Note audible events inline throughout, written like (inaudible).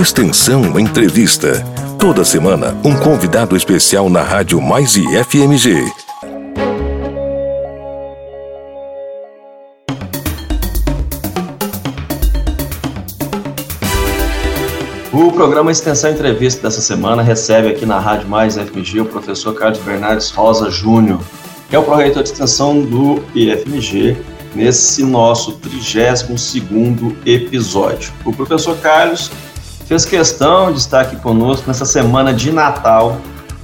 Extensão Entrevista. Toda semana, um convidado especial na Rádio Mais e FMG. O programa Extensão Entrevista dessa semana recebe aqui na Rádio Mais FMG o professor Carlos Bernardes Rosa Júnior, que é o proreitor de extensão do IFMG, nesse nosso 32º episódio. O professor Carlos fez questão de estar aqui conosco nessa semana de Natal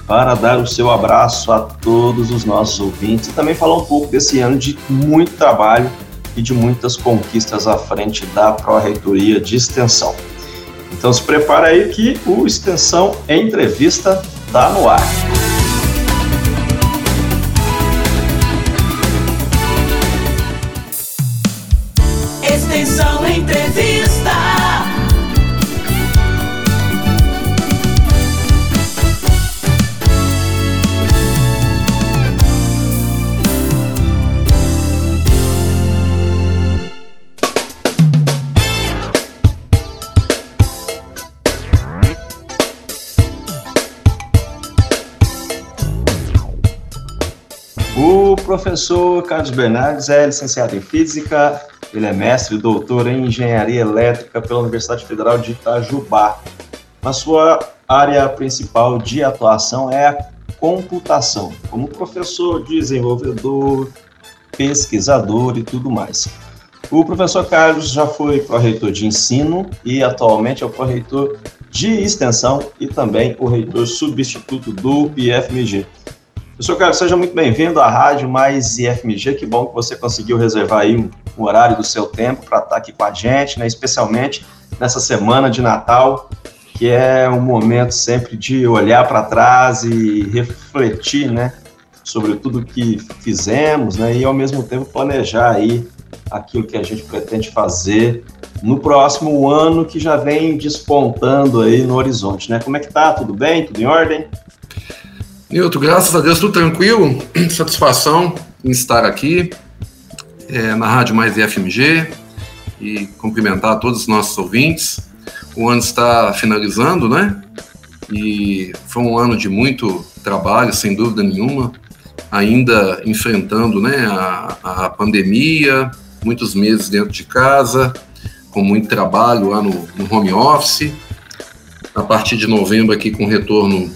para dar o seu abraço a todos os nossos ouvintes e também falar um pouco desse ano de muito trabalho e de muitas conquistas à frente da Pró-Reitoria de Extensão. Então se prepara aí que o Extensão Entrevista está no ar. Professor Carlos Bernardes é licenciado em Física, ele é mestre e doutor em Engenharia Elétrica pela Universidade Federal de Itajubá. A sua área principal de atuação é a computação, como professor, desenvolvedor, pesquisador e tudo mais. O professor Carlos já foi pró-reitor de ensino e atualmente é o pró-reitor de extensão e também o reitor substituto do IFMG. Professor Carlos, seja muito bem-vindo à Rádio Mais IFMG. Que bom que você conseguiu reservar aí um horário do seu tempo para estar aqui com a gente, né? especialmente nessa semana de Natal, que é um momento sempre de olhar para trás e refletir né? sobre tudo que fizemos né? e, ao mesmo tempo, planejar aí aquilo que a gente pretende fazer no próximo ano que já vem despontando aí no horizonte. Né? Como é que tá? Tudo bem? Tudo em ordem? Nilton, graças a Deus, tudo tranquilo. (clears throat) Satisfação em estar aqui é, na Rádio Mais FMG e cumprimentar todos os nossos ouvintes. O ano está finalizando, né? E foi um ano de muito trabalho, sem dúvida nenhuma, ainda enfrentando né, a, a pandemia, muitos meses dentro de casa, com muito trabalho lá no, no home office. A partir de novembro, aqui com retorno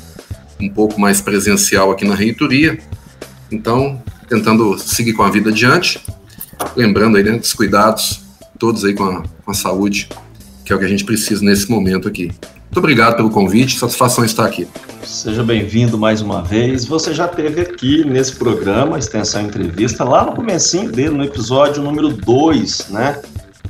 um pouco mais presencial aqui na reitoria. Então, tentando seguir com a vida adiante, lembrando aí né, dos cuidados todos aí com a, com a saúde, que é o que a gente precisa nesse momento aqui. Muito obrigado pelo convite, satisfação estar aqui. Seja bem-vindo mais uma vez. Você já teve aqui nesse programa, Extensão Entrevista, lá no comecinho dele, no episódio número 2, né?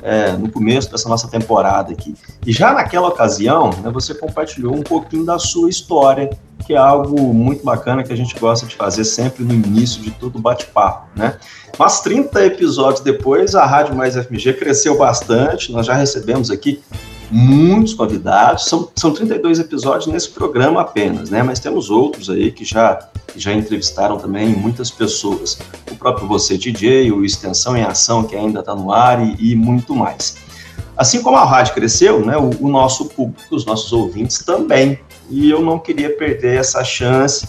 É, no começo dessa nossa temporada aqui. E já naquela ocasião, né, você compartilhou um pouquinho da sua história que é algo muito bacana que a gente gosta de fazer sempre no início de todo bate-papo, né? Mas 30 episódios depois, a Rádio Mais FMG cresceu bastante, nós já recebemos aqui muitos convidados, são, são 32 episódios nesse programa apenas, né? Mas temos outros aí que já, que já entrevistaram também muitas pessoas. O próprio Você DJ, o Extensão em Ação, que ainda está no ar, e, e muito mais. Assim como a rádio cresceu, né, o, o, nosso público, os nossos ouvintes também e eu não queria perder essa chance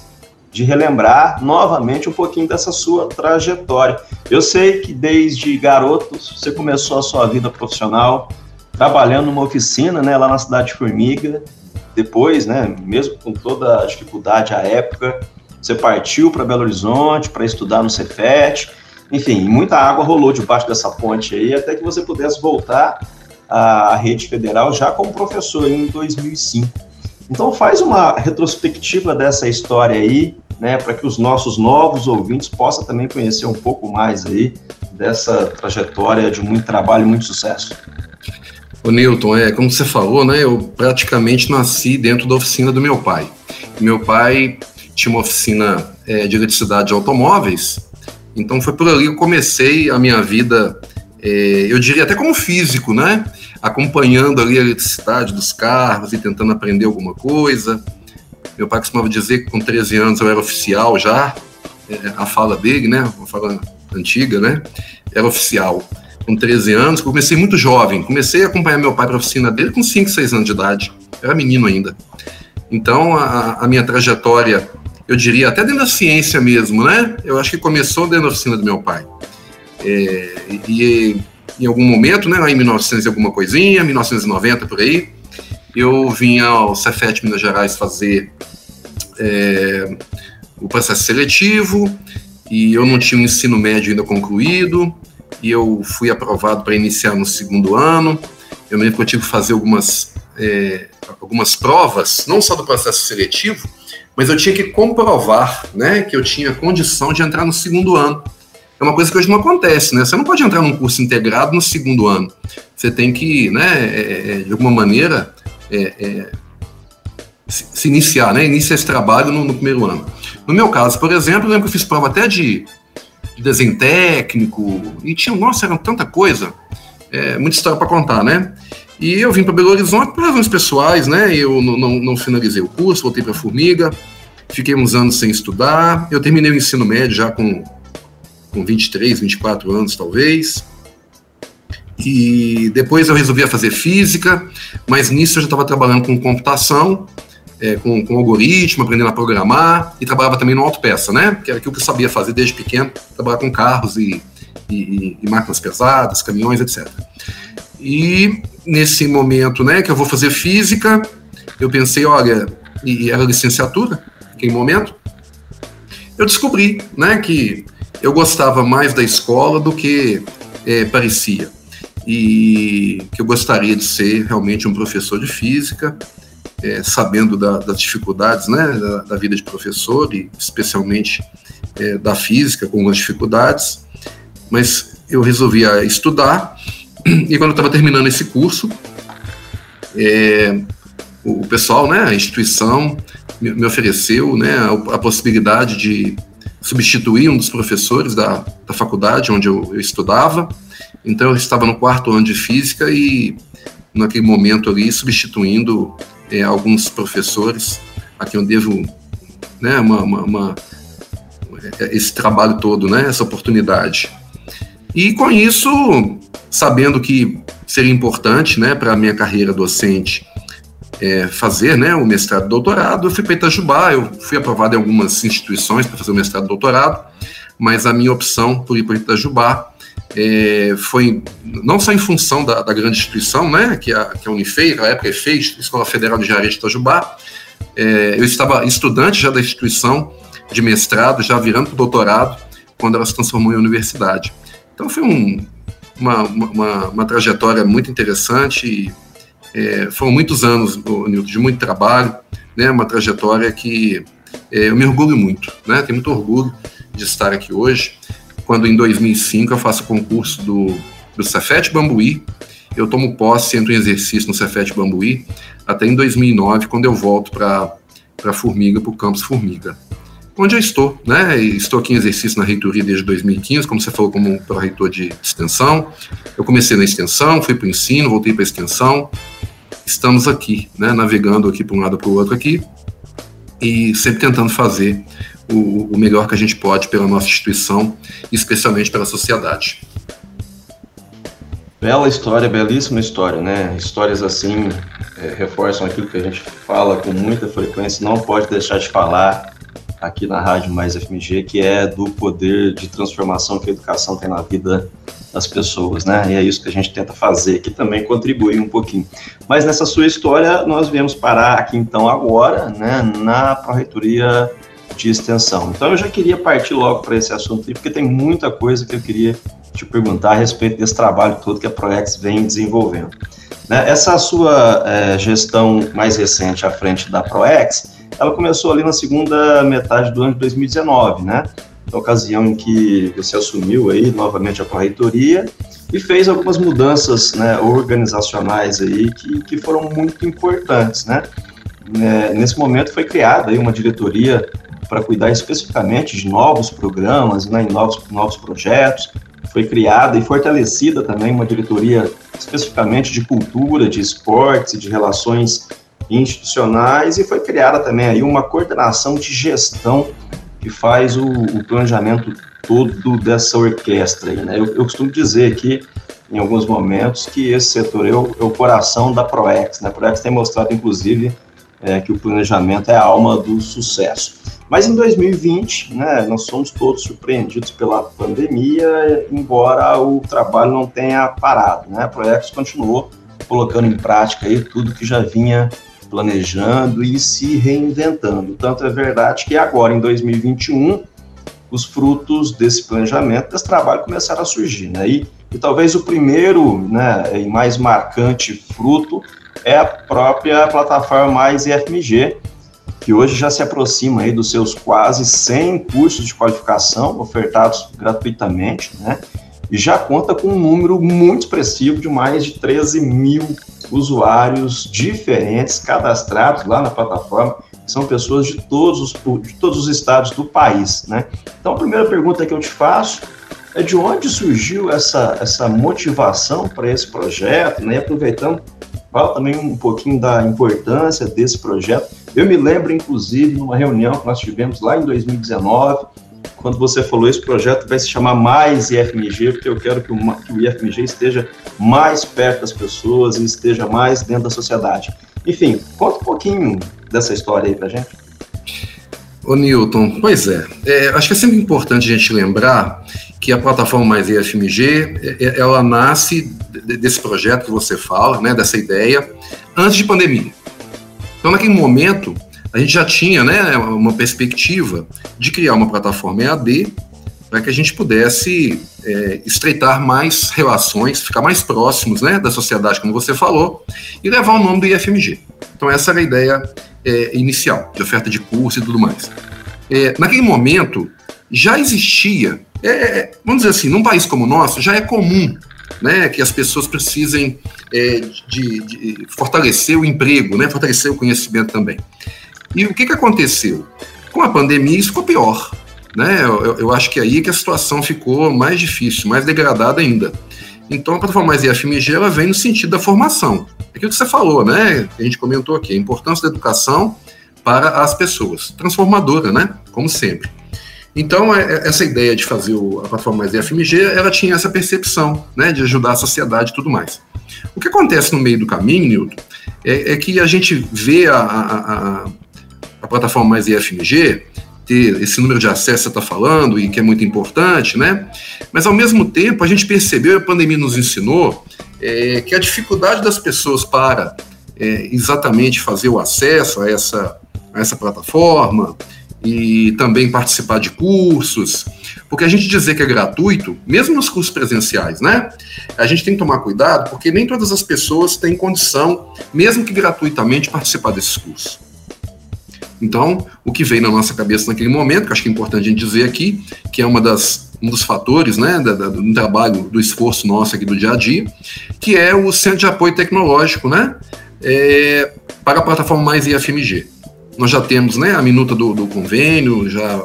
de relembrar novamente um pouquinho dessa sua trajetória. Eu sei que desde garoto você começou a sua vida profissional trabalhando numa oficina, né, lá na cidade de Formiga. Depois, né, mesmo com toda a dificuldade à época, você partiu para Belo Horizonte para estudar no Cefet. Enfim, muita água rolou debaixo dessa ponte aí até que você pudesse voltar à rede federal já como professor em 2005. Então faz uma retrospectiva dessa história aí, né, para que os nossos novos ouvintes possam também conhecer um pouco mais aí dessa trajetória de muito trabalho e muito sucesso. O Newton, é como você falou, né? Eu praticamente nasci dentro da oficina do meu pai. Meu pai tinha uma oficina é, de eletricidade de automóveis, então foi por ali que eu comecei a minha vida, é, eu diria até como físico, né? Acompanhando ali a eletricidade dos carros e tentando aprender alguma coisa. Meu pai costumava dizer que com 13 anos eu era oficial já, é, a fala dele, né, uma fala antiga, né, era oficial. com 13 anos, comecei muito jovem. Comecei a acompanhar meu pai para a oficina dele com 5, 6 anos de idade. Era menino ainda. Então, a, a, minha trajetória, eu diria, até dentro da ciência mesmo, né? Eu acho que começou dentro da oficina do meu pai. É, e em algum momento, né, em 1900 e alguma coisinha, 1990 por aí, eu vim ao Cefet Minas Gerais fazer é, o processo seletivo e eu não tinha o ensino médio ainda concluído e eu fui aprovado para iniciar no segundo ano. Eu me que eu tive que fazer algumas, é, algumas provas, não só do processo seletivo, mas eu tinha que comprovar né, que eu tinha condição de entrar no segundo ano. É uma coisa que hoje não acontece, né? Você não pode entrar num curso integrado no segundo ano. Você tem que, né, é, é de alguma maneira, é, é, se, se, iniciar, né? Iniciar esse trabalho no, no, primeiro ano. No meu caso, por exemplo, eu lembro que eu fiz prova até de, de desenho técnico, e tinha, nossa, era tanta coisa, é, muita história para contar, né? E eu vim para Belo Horizonte por razões pessoais, né? Eu não, não, não finalizei o curso, voltei para Formiga, fiquei uns anos sem estudar. Eu terminei o ensino médio já com, com 23, 24 anos, talvez. E depois eu resolvi fazer física, mas nisso eu já estava trabalhando com computação, é, com, com algoritmo, aprendendo a programar, e trabalhava também no autopeça, né? Que era aquilo que eu sabia fazer desde pequeno, trabalhar com carros e, e, e máquinas pesadas, caminhões, etc. E nesse momento, né, que eu vou fazer física, eu pensei, olha, e era licenciatura, naquele momento, eu descobri, né, que eu gostava mais da escola do que é, parecia. E que eu gostaria de ser realmente um professor de física, é, sabendo da, das dificuldades né, da, da, vida de professor e especialmente é, da física com as dificuldades, mas eu resolvi estudar (clears throat) e quando eu estava terminando esse curso, é, o, pessoal, né, a instituição me, ofereceu né, a, possibilidade de substituir um dos professores da, da faculdade onde eu, eu estudava então eu estava no quarto ano de física e naquele momento ali substituindo é, alguns professores a quem eu devo né, uma, uma, uma, esse trabalho todo, né, essa oportunidade. E com isso, sabendo que seria importante né, para a minha carreira docente é, fazer né, o mestrado e doutorado, eu fui para Itajubá, eu fui aprovado em algumas instituições para fazer o mestrado e doutorado, mas a minha opção por ir para Itajubá é, foi não só em função da, da, grande instituição, né, que a, que a Unifei, na época EFEI, Escola Federal de Engenharia de Itajubá, é, eu estava estudante já da instituição de mestrado, já virando para o doutorado, quando ela se transformou em universidade. Então foi um, uma, uma, uma, trajetória muito interessante, e, é, foram muitos anos, Nilton, de muito trabalho, né, uma trajetória que é, eu me orgulho muito, né, tenho muito orgulho de estar aqui hoje quando em 2005 eu faço concurso do, do Cefet Bambuí, eu tomo posse, entro em exercício no Cefet Bambuí, até em 2009, quando eu volto para Formiga, para o campus Formiga. Onde eu estou, né? Estou aqui em exercício na reitoria desde 2015, como você falou, como pró-reitor de extensão. Eu comecei na extensão, fui para o ensino, voltei para a extensão. Estamos aqui, né? Navegando aqui para um lado para o outro aqui e sempre tentando fazer o, o melhor que a gente pode pela nossa instituição, especialmente pela sociedade. Bela história, belíssima história, né? Histórias assim é, reforçam aquilo que a gente fala com muita frequência, não pode deixar de falar aqui na Rádio Mais FMG, que é do poder de transformação que a educação tem na vida das pessoas, né? E é isso que a gente tenta fazer, que também contribui um pouquinho. Mas nessa sua história, nós viemos parar aqui então agora, né, na Pró-Reitoria de extensão. Então eu já queria partir logo para esse assunto, porque tem muita coisa que eu queria te perguntar a respeito desse trabalho todo que a Proex vem desenvolvendo. Né? Essa sua é, gestão mais recente à frente da Proex, ela começou ali na segunda metade do ano de 2019, né? Na ocasião em que você assumiu aí novamente a correitoria e fez algumas mudanças né, organizacionais aí que, que foram muito importantes, né? É, nesse momento foi criada aí uma diretoria para cuidar especificamente de novos programas, né, novos, novos projetos. Foi criada e fortalecida também uma diretoria especificamente de cultura, de esportes e de relações institucionais e foi criada também aí uma coordenação de gestão que faz o, o planejamento todo dessa orquestra. Aí, né? eu, eu costumo dizer que em alguns momentos que esse setor é o, é o coração da ProEx. Né? A ProEx tem mostrado, inclusive, é, que o planejamento é a alma do sucesso. Mas em 2020, né, nós somos todos surpreendidos pela pandemia, embora o trabalho não tenha parado. Né? A ProEx continuou colocando em prática aí tudo que já vinha planejando e se reinventando. Tanto é verdade que agora, em 2021, os frutos desse planejamento, desse trabalho começaram a surgir. Né? E, e talvez o primeiro né, e mais marcante fruto é a própria plataforma Mais IFMG, que hoje já se aproxima aí dos seus quase 100 cursos de qualificação ofertados gratuitamente, né? E já conta com um número muito expressivo de mais de 13 mil usuários diferentes cadastrados lá na plataforma, que são pessoas de todos os, de todos os estados do país, né? Então, a primeira pergunta que eu te faço é de onde surgiu essa, essa motivação para esse projeto, né? Aproveitando fala também um pouquinho da importância desse projeto. Eu me lembro, inclusive, numa reunião que nós tivemos lá em 2019, quando você falou esse projeto vai se chamar Mais IFMG, porque eu quero que o, que o IFMG esteja mais perto das pessoas e esteja mais dentro da sociedade. Enfim, conta um pouquinho dessa história aí pra gente. Ô Newton, pois é, é, acho que é sempre importante a gente lembrar que a plataforma Mais IFMG, é, é, ela nasce desse projeto que você fala, né, dessa ideia, antes de pandemia. Então, naquele momento, a gente já tinha né, uma perspectiva de criar uma plataforma EAD para que a gente pudesse é, estreitar mais relações, ficar mais próximos né, da sociedade, como você falou, e levar o nome do IFMG. Então, essa era a ideia é, inicial, de oferta de curso e tudo mais. É, naquele momento, já existia, é, é, vamos dizer assim, num país como o nosso, já é comum né, que as pessoas precisem é, de, de, fortalecer o emprego, né, fortalecer o conhecimento também. E o que, que aconteceu? Com a pandemia, isso ficou pior. Né? Eu, eu acho que é aí que a situação ficou mais difícil, mais degradada ainda. Então, a plataforma mais IFMG ela vem no sentido da formação. É aquilo que você falou, né? A gente comentou aqui, a importância da educação para as pessoas. Transformadora, né? Como sempre. Então, é, é, essa ideia de fazer a plataforma mais IFMG, ela tinha essa percepção, né, de ajudar a sociedade e tudo mais. O que acontece no meio do caminho, Newton, é, é que a gente vê a, a, a plataforma mais IFMG ter esse número de acesso que você está falando e que é muito importante, né? Mas, ao mesmo tempo, a gente percebeu, a pandemia nos ensinou, é, que a dificuldade das pessoas para é, exatamente fazer o acesso a essa, a essa plataforma, e também participar de cursos, porque a gente dizer que é gratuito, mesmo nos cursos presenciais, né? A gente tem que tomar cuidado, porque nem todas as pessoas têm condição, mesmo que gratuitamente, participar desses cursos. Então, o que veio na nossa cabeça naquele momento, que acho que é importante a gente dizer aqui, que é uma das, um dos fatores né, da, da, do trabalho, do esforço nosso aqui do dia a dia, que é o Centro de Apoio Tecnológico, né? É, para a plataforma Mais IFMG. Nós já temos né, a minuta do, do convênio, já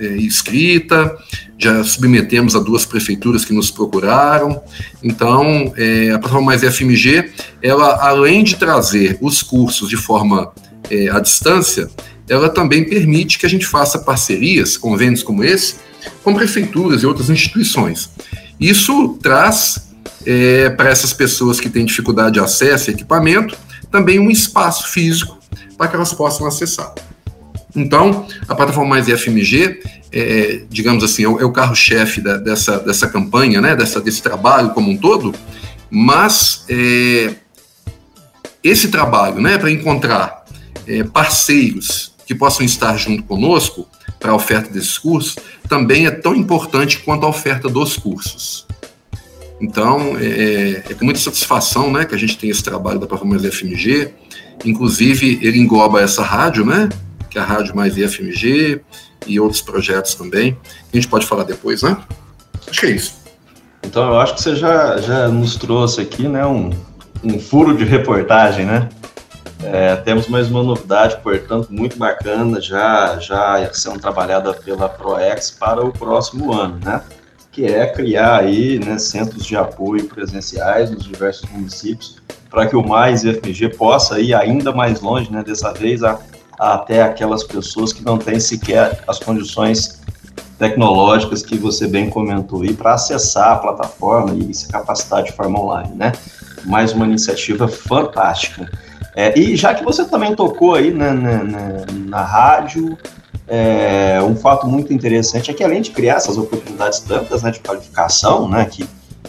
é, escrita, já submetemos a duas prefeituras que nos procuraram. Então, é, a plataforma Mais FMG, ela, além de trazer os cursos de forma é, à distância, ela também permite que a gente faça parcerias, convênios como esse, com prefeituras e outras instituições. Isso traz é, para essas pessoas que têm dificuldade de acesso a equipamento também um espaço físico para que elas possam acessar. Então, a plataforma Mais IFMG, é, digamos assim, é o, é carro-chefe dessa, dessa campanha, né, dessa, desse trabalho como um todo, mas é, esse trabalho, né, para encontrar é, parceiros que possam estar junto conosco para a oferta desses cursos, também é tão importante quanto a oferta dos cursos. Então, é, é com muita satisfação né, que a gente tem esse trabalho da plataforma Mais IFMG, Inclusive, ele engloba essa rádio, né? Que é a Rádio Mais IFMG e outros projetos também. A gente pode falar depois, né? Acho que é isso. Então, eu acho que você já, já nos trouxe aqui, né? Um, um furo de reportagem, né? É, temos mais uma novidade, portanto, muito bacana, já, já sendo trabalhada pela ProEx para o próximo ano, né? Que é criar aí né, centros de apoio presenciais nos diversos municípios para que o Mais FMG possa ir ainda mais longe, né, dessa vez a, a até aquelas pessoas que não têm sequer as condições tecnológicas que você bem comentou aí para acessar a plataforma e se capacitar de forma online, né? Mais uma iniciativa fantástica. É, e já que você também tocou aí né, na, na, na rádio, é, um fato muito interessante é que além de criar essas oportunidades tantas né, de qualificação, né, que,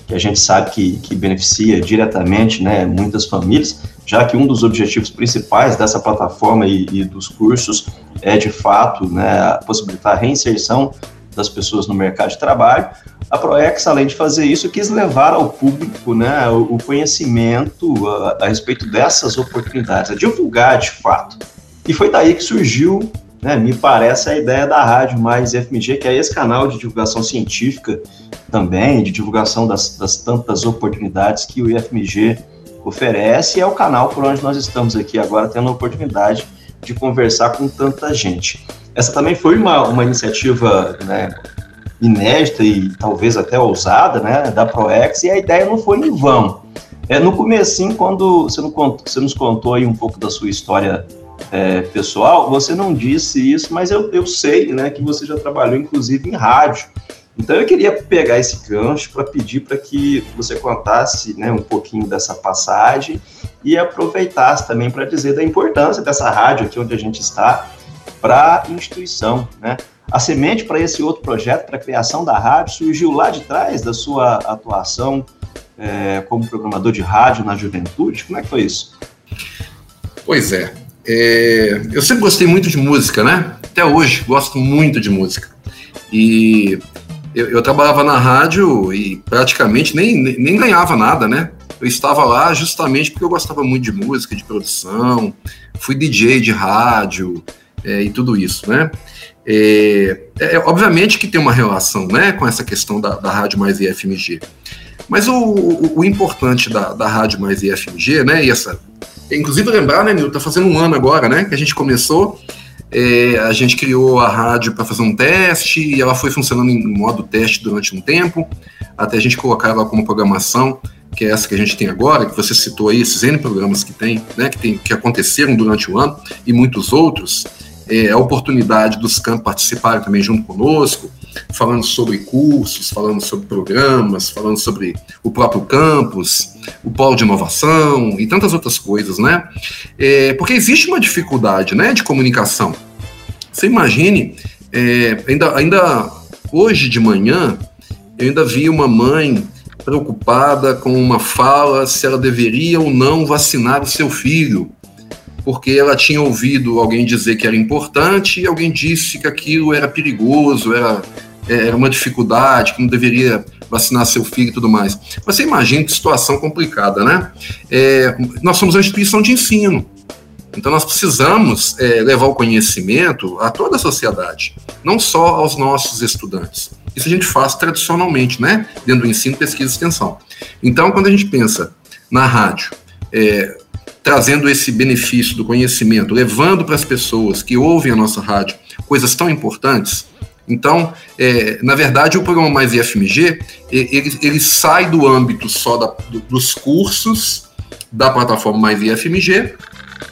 que a gente sabe que, que beneficia diretamente né, muitas famílias, já que um dos objetivos principais dessa plataforma e, e dos cursos é de fato né, possibilitar a reinserção das pessoas no mercado de trabalho, a Proex, além de fazer isso, quis levar ao público né, o, conhecimento a, a, respeito dessas oportunidades, a divulgar de fato. E foi daí que surgiu, né, me parece, a ideia da Rádio Mais FMG, que é esse canal de divulgação científica também, de divulgação das, das tantas oportunidades que o IFMG oferece, e é o canal por onde nós estamos aqui agora, tendo a oportunidade de conversar com tanta gente. Essa também foi uma, uma iniciativa né, inédita e talvez até ousada, né, da Proex, e a ideia não foi em vão. É, no começo, quando você, contou, você nos contou aí um pouco da sua história é, pessoal, você não disse isso, mas eu, eu sei né, que você já trabalhou, inclusive, em rádio. Então, eu queria pegar esse gancho para pedir para que você contasse né, um pouquinho dessa passagem e aproveitasse também para dizer da importância dessa rádio aqui onde a gente está para a instituição, né? A semente para esse outro projeto, para a criação da rádio, surgiu lá de trás da sua atuação é, como programador de rádio na juventude? Como é que foi isso? Pois é. é. Eu sempre gostei muito de música, né? Até hoje gosto muito de música. E eu, eu trabalhava na rádio e praticamente nem, nem, ganhava nada, né? Eu estava lá justamente porque eu gostava muito de música, de produção, fui DJ de rádio é, e tudo isso, né? É, é, obviamente que tem uma relação né, com essa questão da, da Rádio Mais IFMG. Mas o, o, o importante da, da Rádio Mais IFMG, né, e essa. Inclusive lembrar, né, Nil, tá fazendo um ano agora, né, que a gente começou. É, a gente criou a rádio para fazer um teste e ela foi funcionando em modo teste durante um tempo, até a gente colocar ela como programação, que é essa que a gente tem agora, que você citou aí, esses N programas que tem, né, que, tem, que aconteceram durante o ano, e muitos outros é, a oportunidade dos campos participarem também junto conosco, falando sobre cursos, falando sobre programas, falando sobre o próprio campus, o polo de inovação e tantas outras coisas, né? É, porque existe uma dificuldade, né, de comunicação. Você imagine, é, ainda, ainda hoje de manhã, eu ainda vi uma mãe preocupada com uma fala se ela deveria ou não vacinar o seu filho porque ela tinha ouvido alguém dizer que era importante e alguém disse que aquilo era perigoso, era, é, era uma dificuldade, que não deveria vacinar seu filho e tudo mais. Você imagina que situação complicada, né? É, nós somos uma instituição de ensino, então nós precisamos é, levar o conhecimento a toda a sociedade, não só aos nossos estudantes. Isso a gente faz tradicionalmente, né? Dentro do ensino, pesquisa e extensão. Então, quando a gente pensa na rádio, é, trazendo esse benefício do conhecimento, levando para as pessoas que ouvem a nossa rádio coisas tão importantes. Então, é, na verdade, o programa Mais IFMG, ele, ele sai do âmbito só da, do, dos cursos da plataforma Mais IFMG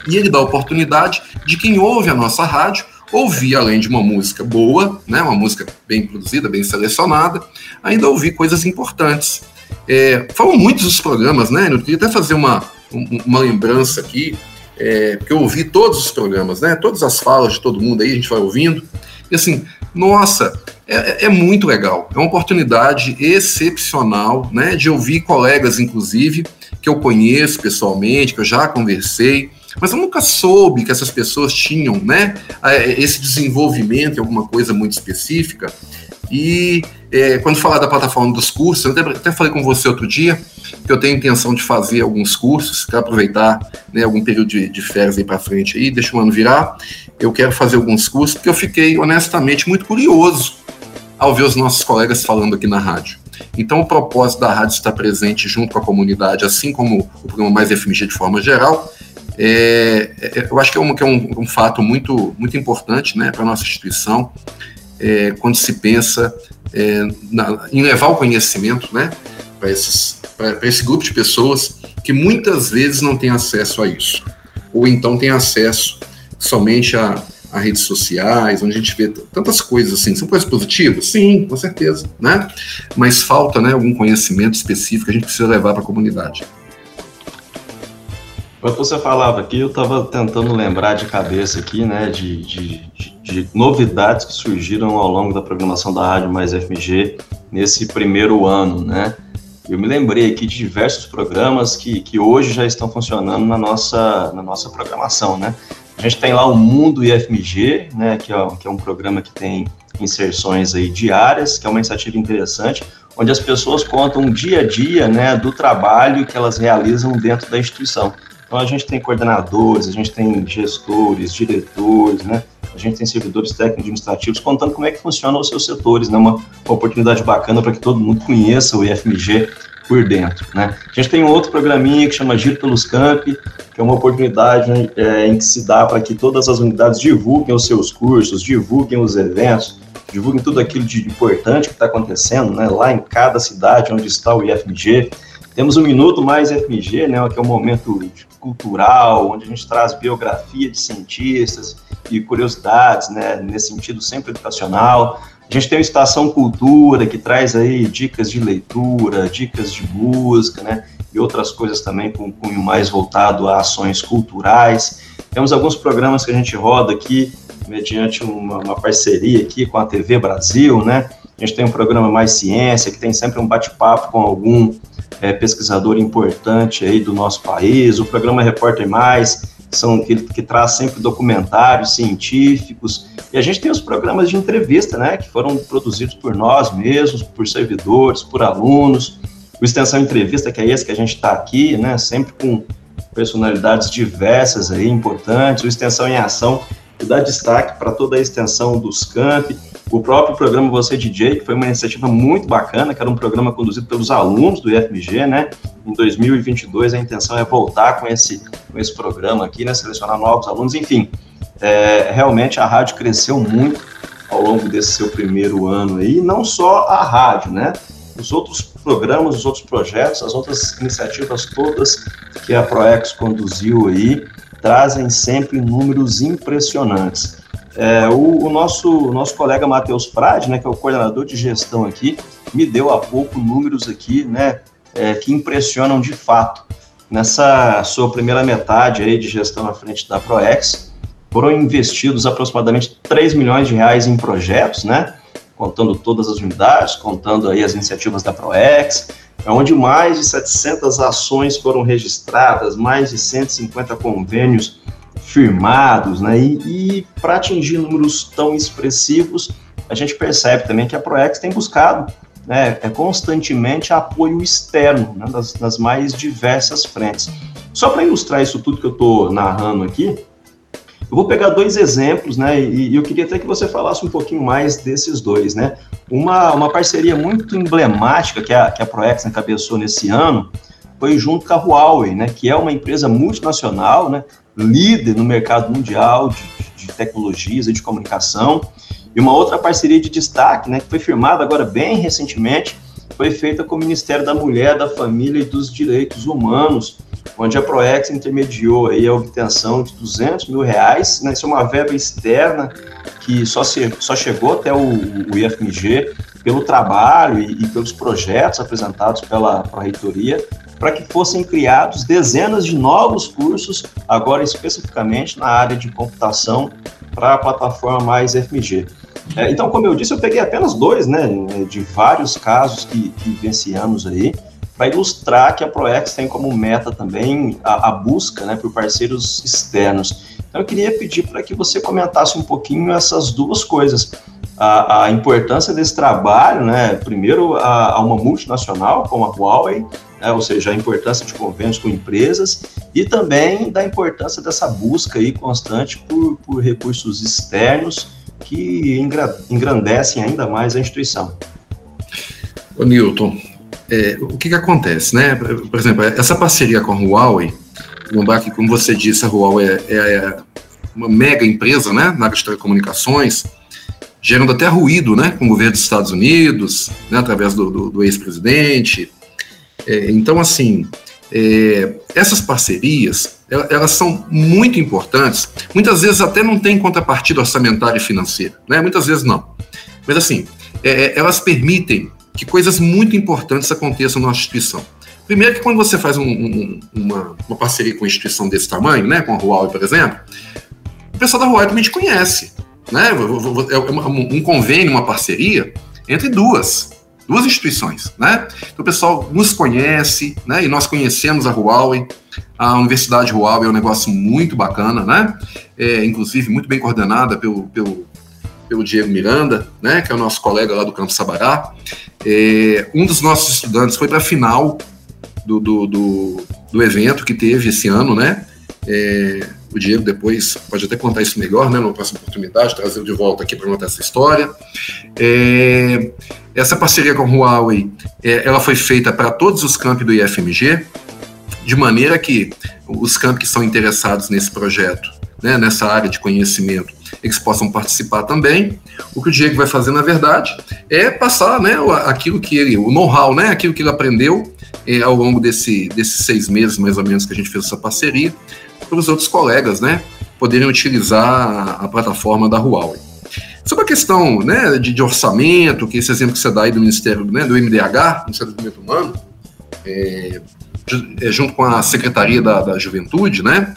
e ele dá a oportunidade de quem ouve a nossa rádio ouvir, além de uma música boa, né, uma música bem produzida, bem selecionada, ainda ouvir coisas importantes. É, falam muitos dos programas, né? Eu queria até fazer uma, uma lembrança aqui, é, porque eu ouvi todos os programas, né? Todas as falas de todo mundo aí, a gente vai ouvindo. E assim, nossa, é, é, muito legal. É uma oportunidade excepcional, né? De ouvir colegas, inclusive, que eu conheço pessoalmente, que eu já conversei, mas eu nunca soube que essas pessoas tinham, né? Esse desenvolvimento em alguma coisa muito específica. E é, quando falar da plataforma dos cursos, eu até, até, falei com você outro dia que eu tenho intenção de fazer alguns cursos, quero aproveitar né, algum período de, de férias aí para frente aí, deixa o ano virar. Eu quero fazer alguns cursos porque eu fiquei honestamente muito curioso ao ver os nossos colegas falando aqui na rádio. Então, o propósito da rádio estar presente junto com a comunidade, assim como o programa Mais FMG de forma geral, é, é, eu acho que é, um, que é um, um fato muito, muito importante né, para a nossa instituição é, quando se pensa é, na, em levar o conhecimento né, para esse grupo de pessoas que muitas vezes não tem acesso a isso, ou então tem acesso somente a, a redes sociais, onde a gente vê tantas coisas assim. São coisas positivas? Sim, com certeza, né? Mas falta né, algum conhecimento específico que a gente precisa levar para a comunidade. Enquanto você falava aqui, eu estava tentando lembrar de cabeça aqui, né, de, de, de, de, novidades que surgiram ao longo da programação da Rádio Mais FMG nesse primeiro ano, né? Eu me lembrei aqui de diversos programas que, que hoje já estão funcionando na nossa, na nossa programação, né? A gente tem lá o Mundo IFMG, né, que é, que é um programa que tem inserções aí diárias, que é uma iniciativa interessante, onde as pessoas contam dia a dia, né, do trabalho que elas realizam dentro da instituição. Então a gente tem coordenadores, a gente tem gestores, diretores, né? A gente tem servidores técnicos administrativos contando como é que funcionam os seus setores, né? Uma, uma oportunidade bacana para que todo mundo conheça o IFMG por dentro, né? A gente tem um outro programinha que chama Giro pelos Campi, que é uma oportunidade né, é, em que se dá para que todas as unidades divulguem os seus cursos, divulguem os eventos, divulguem tudo aquilo de importante que está acontecendo, né? Lá em cada cidade onde está o IFMG. Temos um minuto mais FMG, né, que é um momento cultural, onde a gente traz biografia de cientistas e curiosidades, né, nesse sentido sempre educacional. A gente tem o Estação Cultura, que traz aí dicas de leitura, dicas de música, né, e outras coisas também com cunho mais voltado a ações culturais. Temos alguns programas que a gente roda aqui, mediante uma, uma parceria aqui com a TV Brasil, né, a gente tem um programa Mais Ciência, que tem sempre um bate-papo com algum é, pesquisador importante aí do nosso país. O programa Repórter Mais, são, que, que traz sempre documentários científicos. E a gente tem os programas de entrevista, né, que foram produzidos por nós mesmos, por servidores, por alunos. O Extensão Entrevista, que é esse que a gente está aqui, né, sempre com personalidades diversas aí, importantes. O Extensão em Ação, que dá destaque para toda a extensão dos campi o próprio programa Você DJ, que foi uma iniciativa muito bacana, que era um programa conduzido pelos alunos do IFMG, né? Em 2022 a intenção é voltar com esse, com esse programa aqui, né? Selecionar novos alunos, enfim. É, realmente a rádio cresceu muito ao longo desse seu primeiro ano aí, não só a rádio, né? Os outros programas, os outros projetos, as outras iniciativas todas que a Proex conduziu aí, trazem sempre números impressionantes. É, o, o, nosso, o nosso colega Matheus Frade, né, que é o coordenador de gestão aqui, me deu há pouco números aqui, né, é, que impressionam de fato. Nessa sua primeira metade aí de gestão à frente da Proex, foram investidos aproximadamente 3 milhões de reais em projetos, né, contando todas as unidades, contando aí as iniciativas da Proex, onde mais de 700 ações foram registradas, mais de 150 convênios firmados, né? E, e para atingir números tão expressivos, a gente percebe também que a Proex tem buscado né, é constantemente apoio externo né, das, das mais diversas frentes. Só para ilustrar isso tudo que eu estou narrando aqui, eu vou pegar dois exemplos, né, e, e, eu queria até que você falasse um pouquinho mais desses dois, né. Uma, uma parceria muito emblemática que a, que a Proex encabeçou nesse ano foi junto com a Huawei, né, que é uma empresa multinacional, né, líder no mercado mundial de, de tecnologias e de comunicação. E uma outra parceria de destaque, né, que foi firmada agora bem recentemente, foi feita com o Ministério da Mulher, da Família e dos Direitos Humanos, onde a Proex intermediou aí a obtenção de 200 mil reais, né, isso é uma verba externa que só, se, só chegou até o, o IFMG pelo trabalho e, e pelos projetos apresentados pela, reitoria, para que fossem criados dezenas de novos cursos, agora especificamente na área de computação para a plataforma mais FMG. É, então, como eu disse, eu peguei apenas dois, né, de vários casos que, que vivenciamos aí, para ilustrar que a Proex tem como meta também a, a busca né, por parceiros externos. Então, eu queria pedir para que você comentasse um pouquinho essas duas coisas. A, a importância desse trabalho, né, primeiro, a, a uma multinacional como a Huawei, né, ou seja, a importância de convênios com empresas e também da importância dessa busca aí constante por, por recursos externos que engrandecem ainda mais a instituição. Ô Newton, é, o que, que acontece, né? Por exemplo, essa parceria com a Huawei, lembrar que, como você disse, a Huawei é, é uma mega empresa, né, na área de telecomunicações, gerando até ruído, né, com o governo dos Estados Unidos, né, através do, do, do ex-presidente, é, então, assim, É, essas parcerias, elas são muito importantes, muitas vezes até não tem contrapartida orçamentária e financeira, né? muitas vezes não. Mas assim, é, é, elas permitem que coisas muito importantes aconteçam na instituição. Primeiro que quando você faz um, um, uma, uma, parceria com uma instituição desse tamanho, né, com a Huawei, por exemplo, o pessoal da Huawei também te conhece. Né? É um convênio, uma parceria entre duas, duas instituições. Né? Então o pessoal nos conhece, né? e nós conhecemos a Huawei. A Universidade Huawei é um negócio muito bacana, né? É, inclusive muito bem coordenada pelo, pelo pelo Diego Miranda, né, que é o nosso colega lá do Campo Sabará. É, um dos nossos estudantes foi para a final do, do, do, do, evento que teve esse ano, né? É, o Diego depois pode até contar isso melhor, né? Numa próxima oportunidade, trazer de volta aqui para contar essa história. É, essa parceria com a Huawei, é, ela foi feita para todos os campos do IFMG, de maneira que os campos que são interessados nesse projeto, né, nessa área de conhecimento, eles possam participar também. O que o Diego vai fazer, na verdade, é passar né, aquilo que ele, o know-how, né, aquilo que ele aprendeu é, ao longo desse, desses seis meses, mais ou menos, que a gente fez essa parceria, para os outros colegas, né, poderem utilizar a, plataforma da Huawei. Sobre a questão né, de, de, orçamento, que esse exemplo que você dá aí do Ministério, né, do MDH, Ministério do Desenvolvimento Humano, é, é, junto com a Secretaria da, da Juventude, né,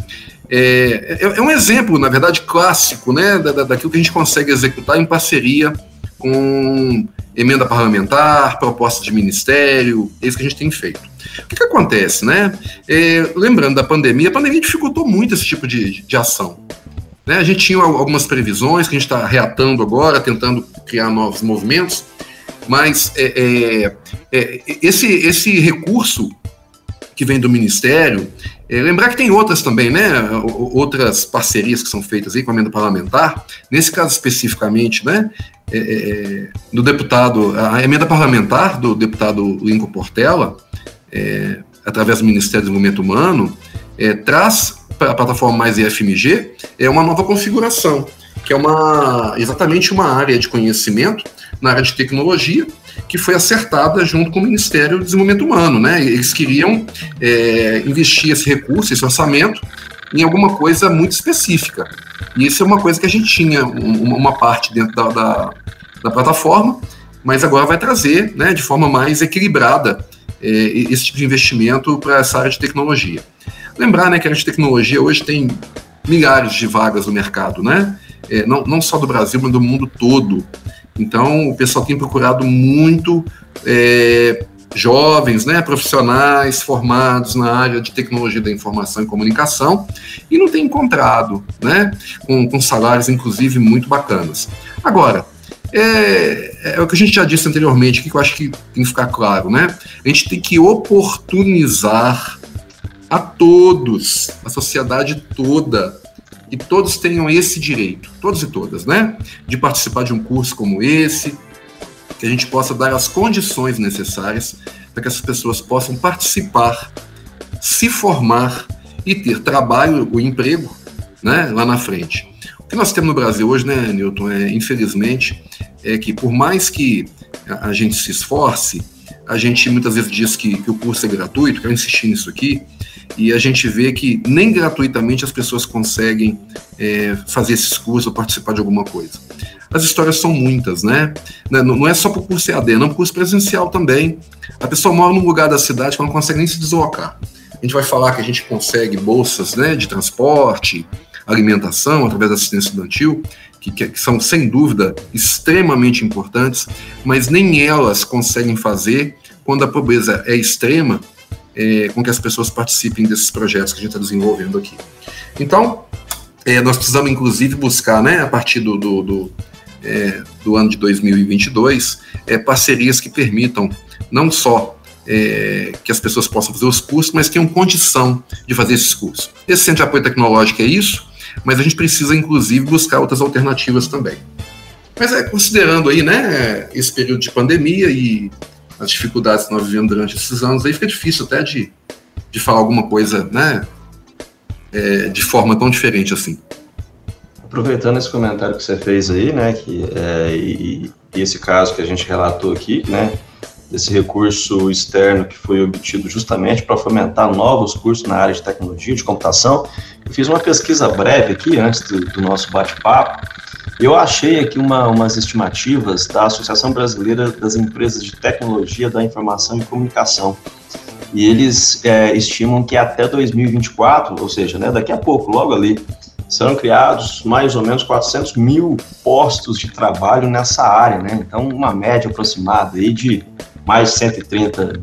é, é, é, um exemplo, na verdade, clássico, né, da, daquilo que a gente consegue executar em parceria com emenda parlamentar, proposta de ministério, é isso que a gente tem feito. O que, que acontece, né? É, lembrando da pandemia, a pandemia dificultou muito esse tipo de, de ação. Né? A gente tinha algumas previsões que a gente está reatando agora, tentando criar novos movimentos, mas é, é, é esse, esse recurso que vem do Ministério, é, lembrar que tem outras também, né? Outras parcerias que são feitas aí com a emenda parlamentar. Nesse caso especificamente, né? É, do deputado, a emenda parlamentar do deputado Lincoln Portela, através do Ministério do Desenvolvimento Humano, traz para a plataforma Mais IFMG é uma nova configuração, que é uma exatamente uma área de conhecimento na área de tecnologia que foi acertada junto com o Ministério do Desenvolvimento Humano, né? Eles queriam é, investir esse recurso, esse orçamento, em alguma coisa muito específica. E isso é uma coisa que a gente tinha uma parte dentro da, da, da plataforma, mas agora vai trazer, né, de forma mais equilibrada, é, esse tipo de investimento para essa área de tecnologia. Lembrar, né, que a área de tecnologia hoje tem milhares de vagas no mercado, né? É, não, não só do Brasil, mas do mundo todo. Então, o pessoal tem procurado muito é, jovens, né, profissionais formados na área de tecnologia da informação e comunicação e não tem encontrado, né, com, com salários, inclusive, muito bacanas. Agora, é, é, o que a gente já disse anteriormente, que eu acho que tem que ficar claro, né? A gente tem que oportunizar a todos, a sociedade toda, e todos tenham esse direito, todos e todas, né? De participar de um curso como esse, que a gente possa dar as condições necessárias para que essas pessoas possam participar, se formar e ter trabalho, o emprego, né, lá na frente. O que nós temos no Brasil hoje, né, Newton, é, infelizmente, é que por mais que a gente se esforce, a gente muitas vezes diz que, que o curso é gratuito, quero insistir nisso aqui, e a gente vê que nem gratuitamente as pessoas conseguem é, fazer esses cursos ou participar de alguma coisa. As histórias são muitas, né? Não é só para o curso EAD, não, para o curso presencial também. A pessoa mora num lugar da cidade que não consegue nem se deslocar. A gente vai falar que a gente consegue bolsas né, de transporte, alimentação, através da assistência estudantil, que, que, são, sem dúvida, extremamente importantes, mas nem elas conseguem fazer quando a pobreza é extrema é, com que as pessoas participem desses projetos que a gente está desenvolvendo aqui. Então, é, nós precisamos, inclusive, buscar, né, a partir do, do, do, é, do ano de 2022, é, parcerias que permitam não só é, que as pessoas possam fazer os cursos, mas tenham condição de fazer esses cursos. Esse centro de apoio tecnológico é isso, mas a gente precisa, inclusive, buscar outras alternativas também. Mas é, considerando aí, né, esse período de pandemia e as dificuldades que nós vivemos durante esses anos, aí fica difícil até de, de falar alguma coisa, né, é, de forma tão diferente assim. Aproveitando esse comentário que você fez aí, né, que, é, e, e, esse caso que a gente relatou aqui, né, desse recurso externo que foi obtido justamente para fomentar novos cursos na área de tecnologia, de computação. Eu fiz uma pesquisa breve aqui, antes do, do nosso bate-papo, eu achei aqui uma, umas estimativas da Associação Brasileira das Empresas de Tecnologia da Informação e Comunicação. E eles é, estimam que até 2024, ou seja, né, daqui a pouco, logo ali, serão criados mais ou menos 400 mil postos de trabalho nessa área, né? Então, uma média aproximada aí de mais de 130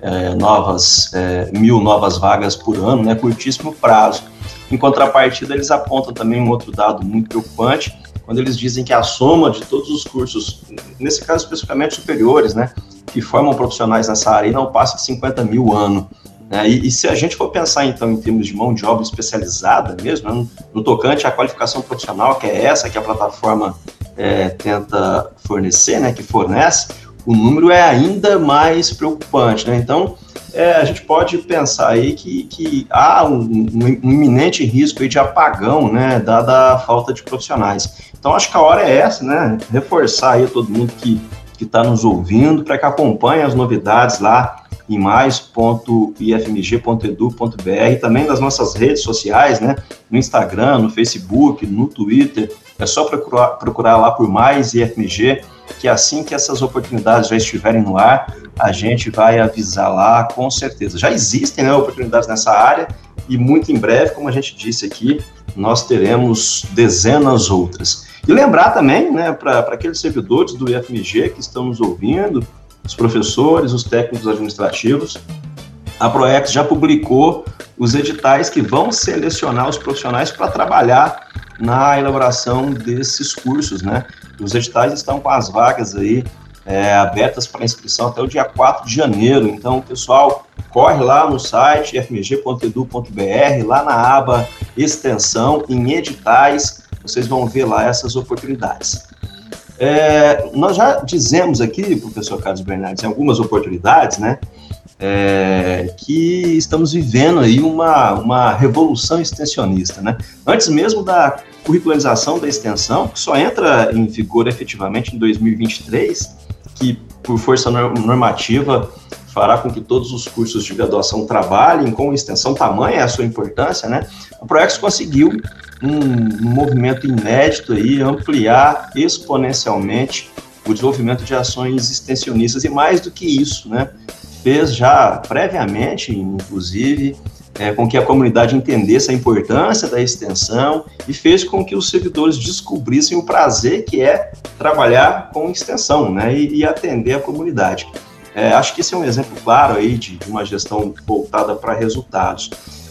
é, novas, é, mil novas vagas por ano, né? Curtíssimo prazo. Em contrapartida, eles apontam também um outro dado muito preocupante, quando eles dizem que a soma de todos os cursos, nesse caso especificamente superiores, né, que formam profissionais nessa área, não passa de 50 mil ano. Né? E, e, se a gente for pensar, então, em termos de mão de obra especializada mesmo, no, no tocante à qualificação profissional, que é essa que a plataforma é, tenta fornecer, né, que fornece, o número é ainda mais preocupante. Né? Então, é, a gente pode pensar aí que, que há um, um, iminente risco aí de apagão, né, dada a falta de profissionais. Então, acho que a hora é essa, né, reforçar aí todo mundo que está nos ouvindo para que acompanhe as novidades lá em mais.ifmg.edu.br, também nas nossas redes sociais, né, no Instagram, no Facebook, no Twitter, é só procurar, procurar lá por mais IFMG, que assim que essas oportunidades já estiverem no ar, a gente vai avisar lá com certeza. Já existem né, oportunidades nessa área e muito em breve, como a gente disse aqui, nós teremos dezenas outras. E lembrar também, né, para aqueles servidores do IFMG que estão nos ouvindo, os professores, os técnicos administrativos, a ProEx já publicou os editais que vão selecionar os profissionais para trabalhar na elaboração desses cursos, né? Os editais estão com as vagas aí é, abertas para inscrição até o dia 4 de janeiro. Então, pessoal, corre lá no site fmg.edu.br, lá na aba extensão, em editais, vocês vão ver lá essas oportunidades. É, nós já dizemos aqui, professor Carlos Bernardes, em algumas oportunidades, né, é, que estamos vivendo aí uma, uma revolução extensionista, né? Antes mesmo da curricularização da extensão, que só entra em vigor efetivamente em 2023, que por força normativa fará com que todos os cursos de graduação trabalhem com extensão, tamanha é a sua importância, né? A Proex conseguiu um movimento inédito aí, ampliar exponencialmente o desenvolvimento de ações extensionistas e mais do que isso, né? Fez já previamente, inclusive, é, com que a comunidade entendesse a importância da extensão e fez com que os servidores descobrissem o prazer que é trabalhar com extensão né, e, e atender a comunidade. É, acho que esse é um exemplo claro aí de, de uma gestão voltada para resultados.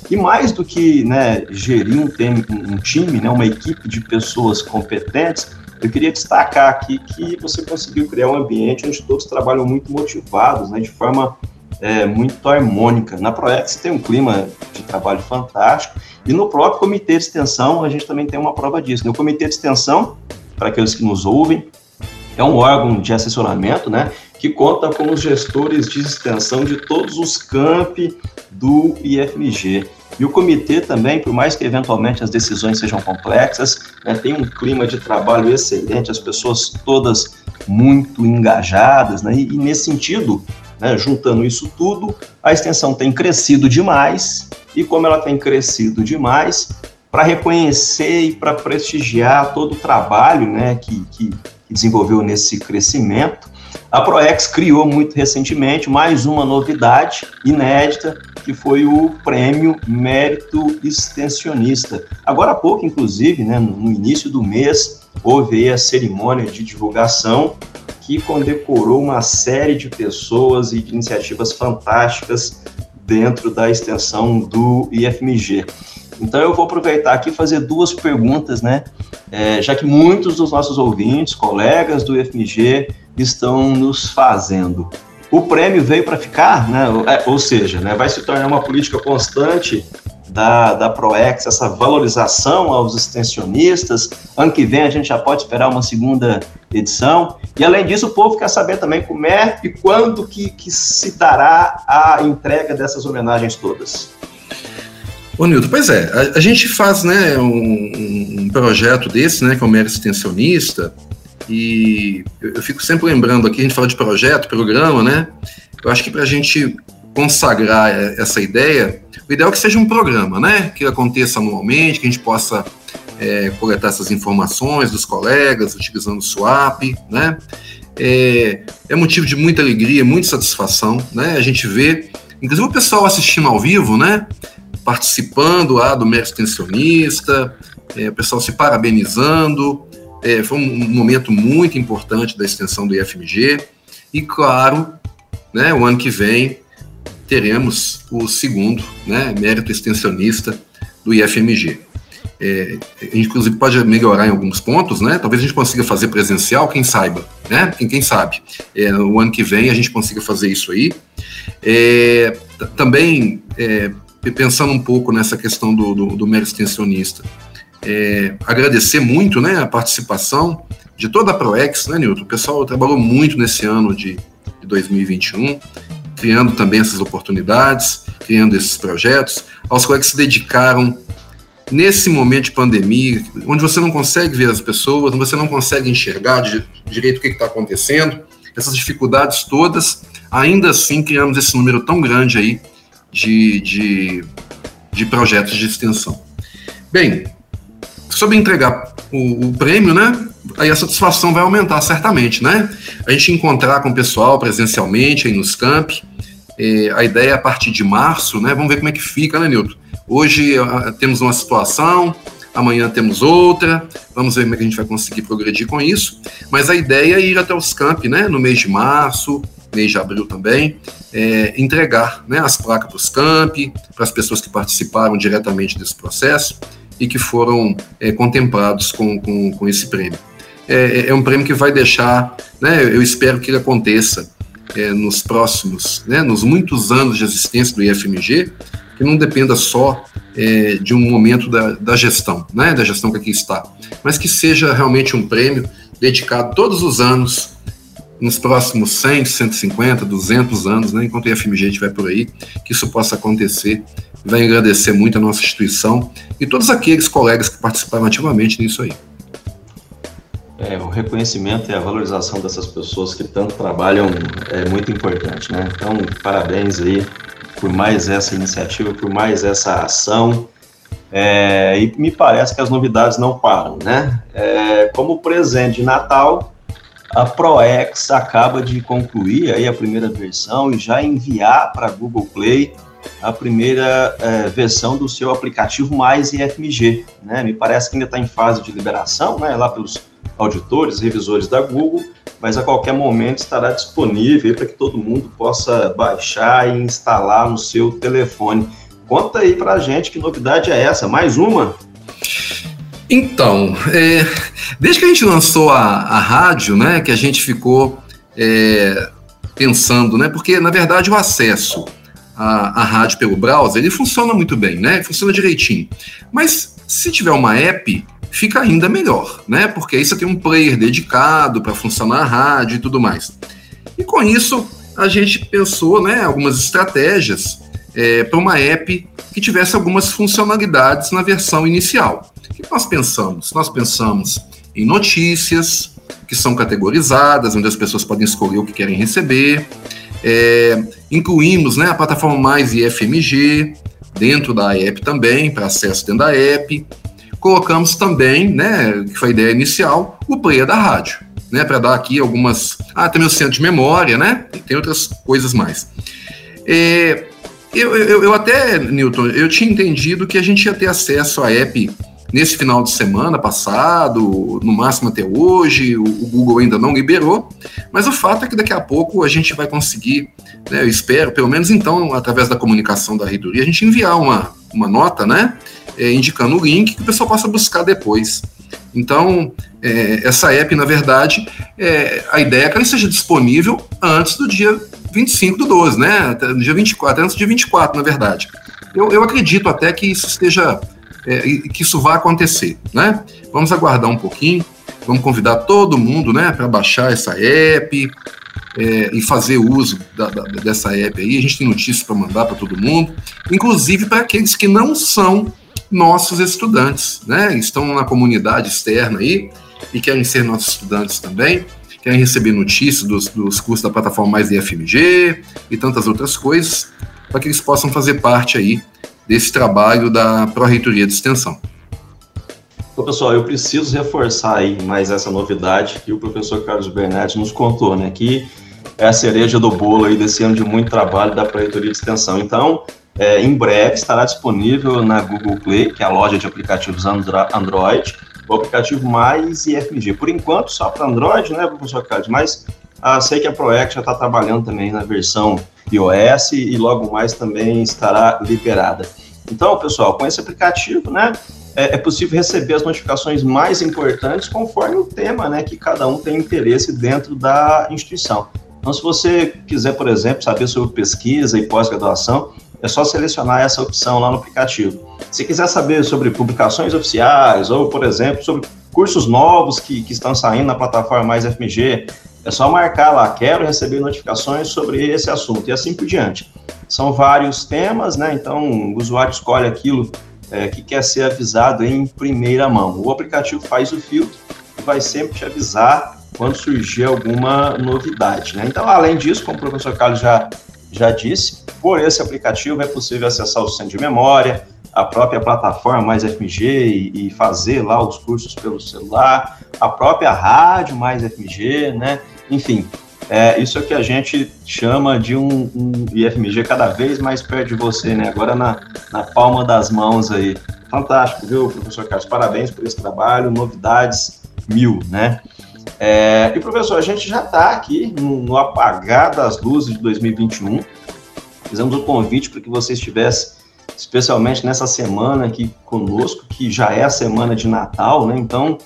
E mais do que né, gerir um, um time, né, uma equipe de pessoas competentes, eu queria destacar aqui que você conseguiu criar um ambiente onde todos trabalham muito motivados, né, de forma é, muito harmônica. Na Proex tem um clima de trabalho fantástico e no próprio comitê de extensão a gente também tem uma prova disso. No comitê de extensão, para aqueles que nos ouvem, é um órgão de assessoramento, né, que conta com os gestores de extensão de todos os campi do IFMG. E o comitê também, por mais que eventualmente as decisões sejam complexas, né, tem um clima de trabalho excelente, as pessoas todas muito engajadas, né, e, e nesse sentido, né, juntando isso tudo, a extensão tem crescido demais, e como ela tem crescido demais, para reconhecer e para prestigiar todo o trabalho né, que, que, que desenvolveu nesse crescimento, a ProEx criou muito recentemente mais uma novidade inédita, que foi o Prêmio Mérito Extensionista. Agora há pouco, inclusive, né, no início do mês, houve a cerimônia de divulgação que condecorou uma série de pessoas e de iniciativas fantásticas dentro da extensão do IFMG. Então eu vou aproveitar aqui e fazer duas perguntas, né? É, já que muitos dos nossos ouvintes, colegas do IFMG, estão nos fazendo. O prêmio veio para ficar, né? É, ou seja, né, vai se tornar uma política constante da, da ProEx, essa valorização aos extensionistas. Ano que vem a gente já pode esperar uma segunda edição. E além disso, o povo quer saber também como é e quando que, que se dará a entrega dessas homenagens todas. Ô Nilton, pois é, a, a gente faz né, um, um, projeto desse, né, que é o Mero Extensionista, E eu, eu fico sempre lembrando aqui, a gente fala de projeto, programa, né? Eu acho que para a gente consagrar essa ideia, o ideal é que seja um programa, né? Que aconteça anualmente, que a gente possa é, coletar essas informações dos colegas, utilizando o SWAP, né? É, é, motivo de muita alegria, muita satisfação, né? A gente vê, inclusive o pessoal assistindo ao vivo, né? Participando lá do mérito extensionista, é, o pessoal se parabenizando. É, foi um, um momento muito importante da extensão do IFMG. E claro, né, o ano que vem teremos o segundo né, mérito extensionista do IFMG. É, inclusive pode melhorar em alguns pontos, né? Talvez a gente consiga fazer presencial, quem saiba, né? Quem, quem sabe. É, no ano que vem a gente consiga fazer isso aí. É, também é, pensando um pouco nessa questão do, do, do mérito extensionista, é, agradecer muito, né, a participação de toda a ProEx, né, Nilton? O pessoal trabalhou muito nesse ano de, de 2021 criando também essas oportunidades, criando esses projetos, aos colegas que se dedicaram nesse momento de pandemia, onde você não consegue ver as pessoas, onde você não consegue enxergar direito o que está acontecendo, essas dificuldades todas, ainda assim criamos esse número tão grande aí de, de, de projetos de extensão. Bem, sobre entregar o, o, prêmio, né? Aí a satisfação vai aumentar certamente, né? A gente encontrar com o pessoal presencialmente aí nos campi. É, a ideia é a partir de março, né? Vamos ver como é que fica, né, Nilton? Hoje uh, temos uma situação, amanhã temos outra, vamos ver como é que a gente vai conseguir progredir com isso. Mas a ideia é ir até os campi, né? No mês de março, mês de abril também, é, entregar né, as placas para os campi, para as pessoas que participaram diretamente desse processo e que foram é, contemplados com, com, com, esse prêmio. É, é, um prêmio que vai deixar, né, eu espero que ele aconteça é, nos próximos, né, nos muitos anos de existência do IFMG, que não dependa só é, de um momento da, da gestão, né, da gestão que aqui está, mas que seja realmente um prêmio dedicado todos os anos nos próximos 100, 150, 200 anos, né, enquanto o IFMG estiver por aí, que isso possa acontecer. Vai agradecer muito a nossa instituição e todos aqueles colegas que participaram ativamente nisso aí. É, o reconhecimento e a valorização dessas pessoas que tanto trabalham é muito importante, né? Então, parabéns aí por mais essa iniciativa, por mais essa ação. É, e me parece que as novidades não param, né? É, como presente de Natal, a ProEx acaba de concluir aí a primeira versão e já enviar para Google Play a primeira é, versão do seu aplicativo mais IFMG. Né? Me parece que ainda está em fase de liberação, né? lá pelos auditores, revisores da Google, mas a qualquer momento estará disponível para que todo mundo possa baixar e instalar no seu telefone. Conta aí para a gente que novidade é essa, mais uma? Então, é, desde que a gente lançou a, a rádio, né, que a gente ficou é, pensando, né, porque na verdade o acesso à, à rádio pelo browser ele funciona muito bem, né, funciona direitinho. Mas se tiver uma app, fica ainda melhor, né, porque aí você tem um player dedicado para funcionar a rádio e tudo mais. E com isso a gente pensou, né, algumas estratégias é, para uma app que tivesse algumas funcionalidades na versão inicial. O que nós pensamos? Nós pensamos em notícias que são categorizadas, onde as pessoas podem escolher o que querem receber. É, incluímos né, a plataforma Mais IFMG dentro da app também, para acesso dentro da app. Colocamos também, né, que foi a ideia inicial, o player da rádio, né, para dar aqui algumas. Ah, tem o centro de memória, né? Tem outras coisas mais. É, eu, eu, eu até, Newton, eu tinha entendido que a gente ia ter acesso à app nesse final de semana passado, no máximo até hoje, o, o, Google ainda não liberou, mas o fato é que daqui a pouco a gente vai conseguir, né, eu espero, pelo menos então, através da comunicação da reitoria, a gente enviar uma, uma nota, né, é, indicando o link que o pessoal possa buscar depois. Então, é, essa app, na verdade, é, a ideia é que ela esteja disponível antes do dia 25 do 12, né? Dia 24, antes do dia 24, na verdade. Eu, eu acredito até que isso esteja, é, que isso vá acontecer, né? Vamos aguardar um pouquinho, vamos convidar todo mundo, né, para baixar essa app é, e fazer uso da, da, dessa app aí. A gente tem notícias para mandar para todo mundo, inclusive para aqueles que não são nossos estudantes, né? Estão na comunidade externa aí e querem ser nossos estudantes também, querem receber notícias dos, dos cursos da plataforma Mais IFMG e tantas outras coisas, para que eles possam fazer parte aí desse trabalho da Pró-Reitoria de Extensão. Pessoal, eu preciso reforçar aí mais essa novidade que o professor Carlos Bernardi nos contou, né? Que é a cereja do bolo aí desse ano de muito trabalho da Pró-Reitoria de Extensão. Então, é, em breve estará disponível na Google Play, que é a loja de aplicativos Android, o aplicativo Mais IFMG. Por enquanto, só para Android, né, professor Carlos? Mas ah, sei que a Proec já está trabalhando também na versão iOS e logo mais também estará liberada. Então, pessoal, com esse aplicativo, né, é, é, possível receber as notificações mais importantes conforme o tema, né, que cada um tem interesse dentro da instituição. Então, se você quiser, por exemplo, saber sobre pesquisa e pós-graduação, é só selecionar essa opção lá no aplicativo. Se quiser saber sobre publicações oficiais ou, por exemplo, sobre cursos novos que, que estão saindo na plataforma Mais FMG, é só marcar lá, quero receber notificações sobre esse assunto e assim por diante. São vários temas, né? Então o usuário escolhe aquilo é, que quer ser avisado em primeira mão. O aplicativo faz o filtro e vai sempre te avisar quando surgir alguma novidade. Né? Então, além disso, como o professor Carlos já, já disse, por esse aplicativo é possível acessar o centro de memória, a própria plataforma Mais FMG e, e, fazer lá os cursos pelo celular, a própria rádio Mais FMG, né? Enfim, é, isso é que a gente chama de um, um, IFMG cada vez mais perto de você, né? Agora na, na palma das mãos aí. Fantástico, viu, professor Carlos? Parabéns por esse trabalho, novidades mil, né? É, e, professor, a gente já está aqui no, no, apagar das luzes de 2021. Fizemos um convite para que você estivesse, especialmente nessa semana aqui conosco, que já é a semana de Natal, né? Então,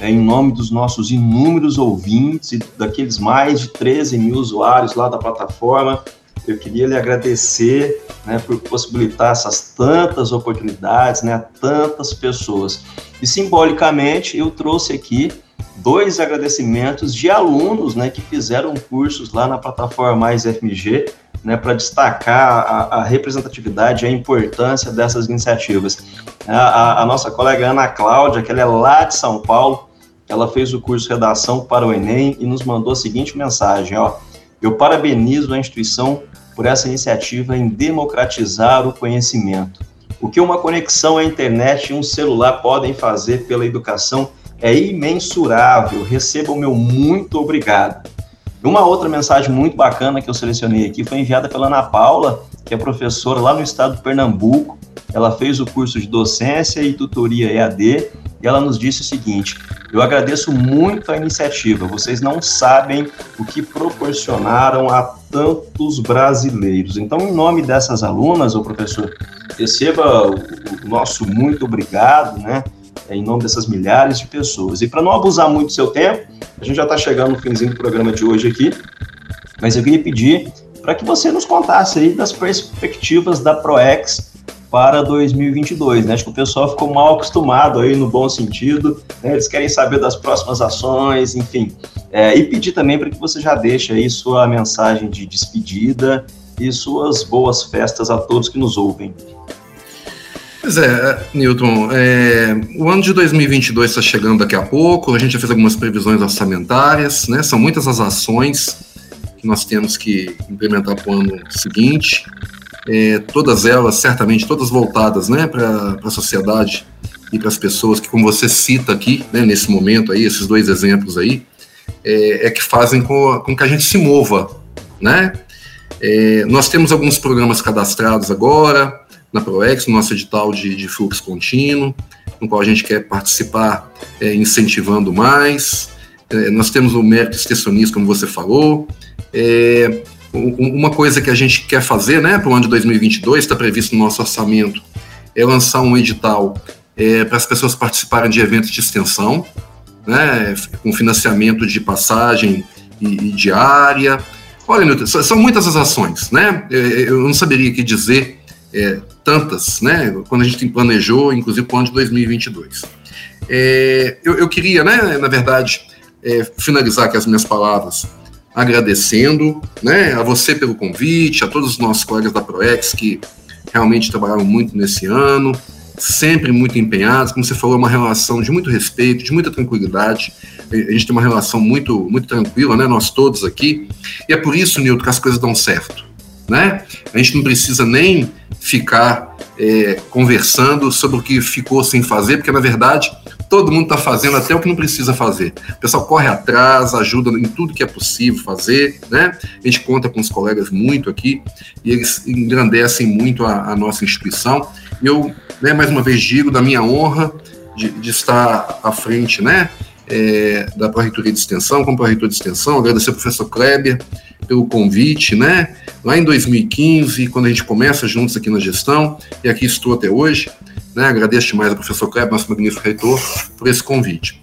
é, em nome dos nossos inúmeros ouvintes e daqueles mais de 13 mil usuários lá da plataforma. Eu queria lhe agradecer né, por possibilitar essas tantas oportunidades né, a tantas pessoas. E simbolicamente eu trouxe aqui dois agradecimentos de alunos né, que fizeram cursos lá na plataforma Mais FMG né, para destacar a, a, representatividade e a importância dessas iniciativas. A, a, a, nossa colega Ana Cláudia, que ela é lá de São Paulo, ela fez o curso Redação para o Enem e nos mandou a seguinte mensagem, ó, eu parabenizo a instituição por essa iniciativa em democratizar o conhecimento. O que uma conexão à internet e um celular podem fazer pela educação é imensurável. Receba o meu muito obrigado. Uma outra mensagem muito bacana que eu selecionei aqui foi enviada pela Ana Paula, que é professora lá no estado de Pernambuco. Ela fez o curso de docência e tutoria EAD e ela nos disse o seguinte: Eu agradeço muito a iniciativa, vocês não sabem o que proporcionaram a tantos brasileiros. Então, em nome dessas alunas, o professor, receba o nosso muito obrigado, né? Em nome dessas milhares de pessoas. E para não abusar muito do seu tempo, a gente já está chegando no finzinho do programa de hoje aqui, mas eu queria pedir para que você nos contasse aí das perspectivas da ProEx para 2022, né? Acho que o pessoal ficou mal acostumado aí no bom sentido, né? eles querem saber das próximas ações, enfim. É, e pedir também para que você já deixe aí sua mensagem de despedida e suas boas festas a todos que nos ouvem. Pois é, Newton, é, o ano de 2022 está chegando daqui a pouco, a gente já fez algumas previsões orçamentárias, né? São muitas as ações que nós temos que implementar para o ano seguinte é, todas elas, certamente, todas voltadas né, para a sociedade e para as pessoas que, como você cita aqui, né, nesse momento aí, esses dois exemplos aí, é, é que fazem com, com, que a gente se mova, né? É, nós temos alguns programas cadastrados agora na ProEx, no nosso edital de, de fluxo contínuo, no qual a gente quer participar é, incentivando mais. É, nós temos o mérito extensionista, como você falou. É, uma coisa que a gente quer fazer né, para o ano de 2022, está previsto no nosso orçamento, é lançar um edital é, para as pessoas participarem de eventos de extensão, né, com financiamento de passagem e, e diária. Olha, Milton, são muitas as ações, né? É, eu não saberia aqui dizer é, tantas, né? Quando a gente planejou, inclusive para o ano de 2022. É, eu, eu, queria, né, na verdade, é, finalizar aqui as minhas palavras agradecendo né, a você pelo convite, a todos os nossos colegas da ProEx que realmente trabalharam muito nesse ano, sempre muito empenhados, como você falou, é uma relação de muito respeito, de muita tranquilidade. A gente tem uma relação muito, muito tranquila, né? Nós todos aqui. E é por isso, Nilton, que as coisas dão certo. Né? A gente não precisa nem ficar é, conversando sobre o que ficou sem fazer, porque na verdade todo mundo está fazendo até o que não precisa fazer. O pessoal corre atrás, ajuda em tudo que é possível fazer, né? A gente conta com os colegas muito aqui e eles engrandecem muito a, a nossa instituição. Eu, né, mais uma vez digo da minha honra de, de estar à frente, né? É, da Pró-Reitoria de Extensão, como Pró-Reitor de Extensão, agradecer ao professor Kleber pelo convite, né? Lá em 2015, quando a gente começa juntos aqui na gestão, e aqui estou até hoje, né? Agradeço demais ao professor Kleber, nosso magnífico reitor, por esse convite.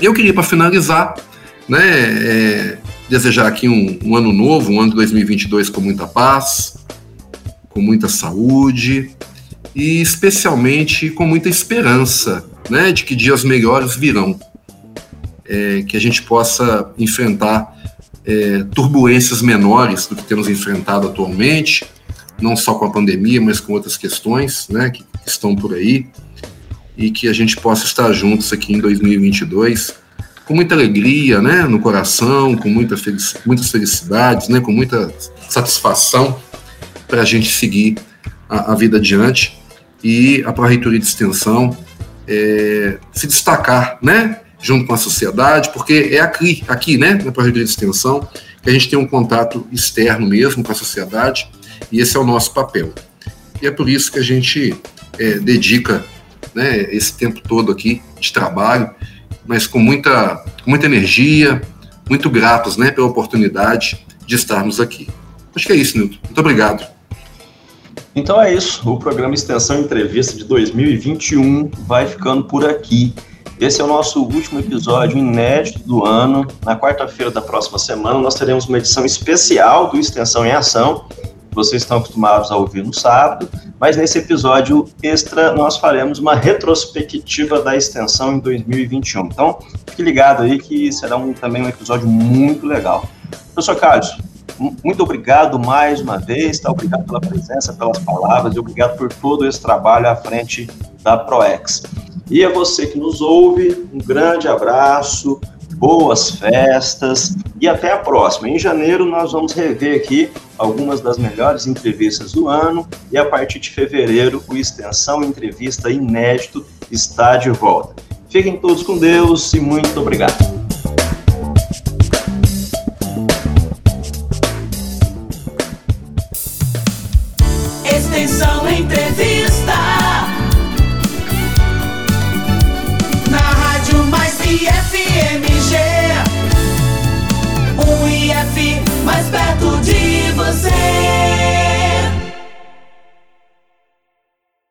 Eu queria, para finalizar, né, é, desejar aqui um, um ano novo, um ano de 2022 com muita paz, com muita saúde e especialmente com muita esperança, né, de que dias melhores virão, é, que a gente possa enfrentar é, turbulências menores do que temos enfrentado atualmente, não só com a pandemia, mas com outras questões, né, que estão por aí, e que a gente possa estar juntos aqui em 2022 com muita alegria, né, no coração, com muita muitas felicidades, né, com muita satisfação para a gente seguir a, a, vida adiante e a Pró-Reitoria de Extensão é, se destacar, né, junto com a sociedade, porque é aqui, aqui né, na Pró-Reitoria de Extensão, que a gente tem um contato externo mesmo com a sociedade, e esse é o nosso papel. E é por isso que a gente é, dedica né, esse tempo todo aqui de trabalho, mas com muita, muita energia, muito gratos né, pela oportunidade de estarmos aqui. Acho que é isso, Nilton. Muito obrigado. Então é isso. O programa Extensão Entrevista de 2021 vai ficando por aqui. Esse é o nosso último episódio inédito do ano. Na quarta-feira da próxima semana, nós teremos uma edição especial do Extensão em Ação. Vocês estão acostumados a ouvir no sábado, mas nesse episódio extra nós faremos uma retrospectiva da extensão em 2021. Então, fique ligado aí que será um, também um episódio muito legal. Professor Carlos, muito obrigado mais uma vez, tá? obrigado pela presença, pelas palavras e obrigado por todo esse trabalho à frente da ProEx. E a você que nos ouve, um grande abraço, boas festas e até a próxima. Em janeiro nós vamos rever aqui algumas das melhores entrevistas do ano e a partir de fevereiro o Extensão Entrevista Inédito está de volta. Fiquem todos com Deus e muito obrigado.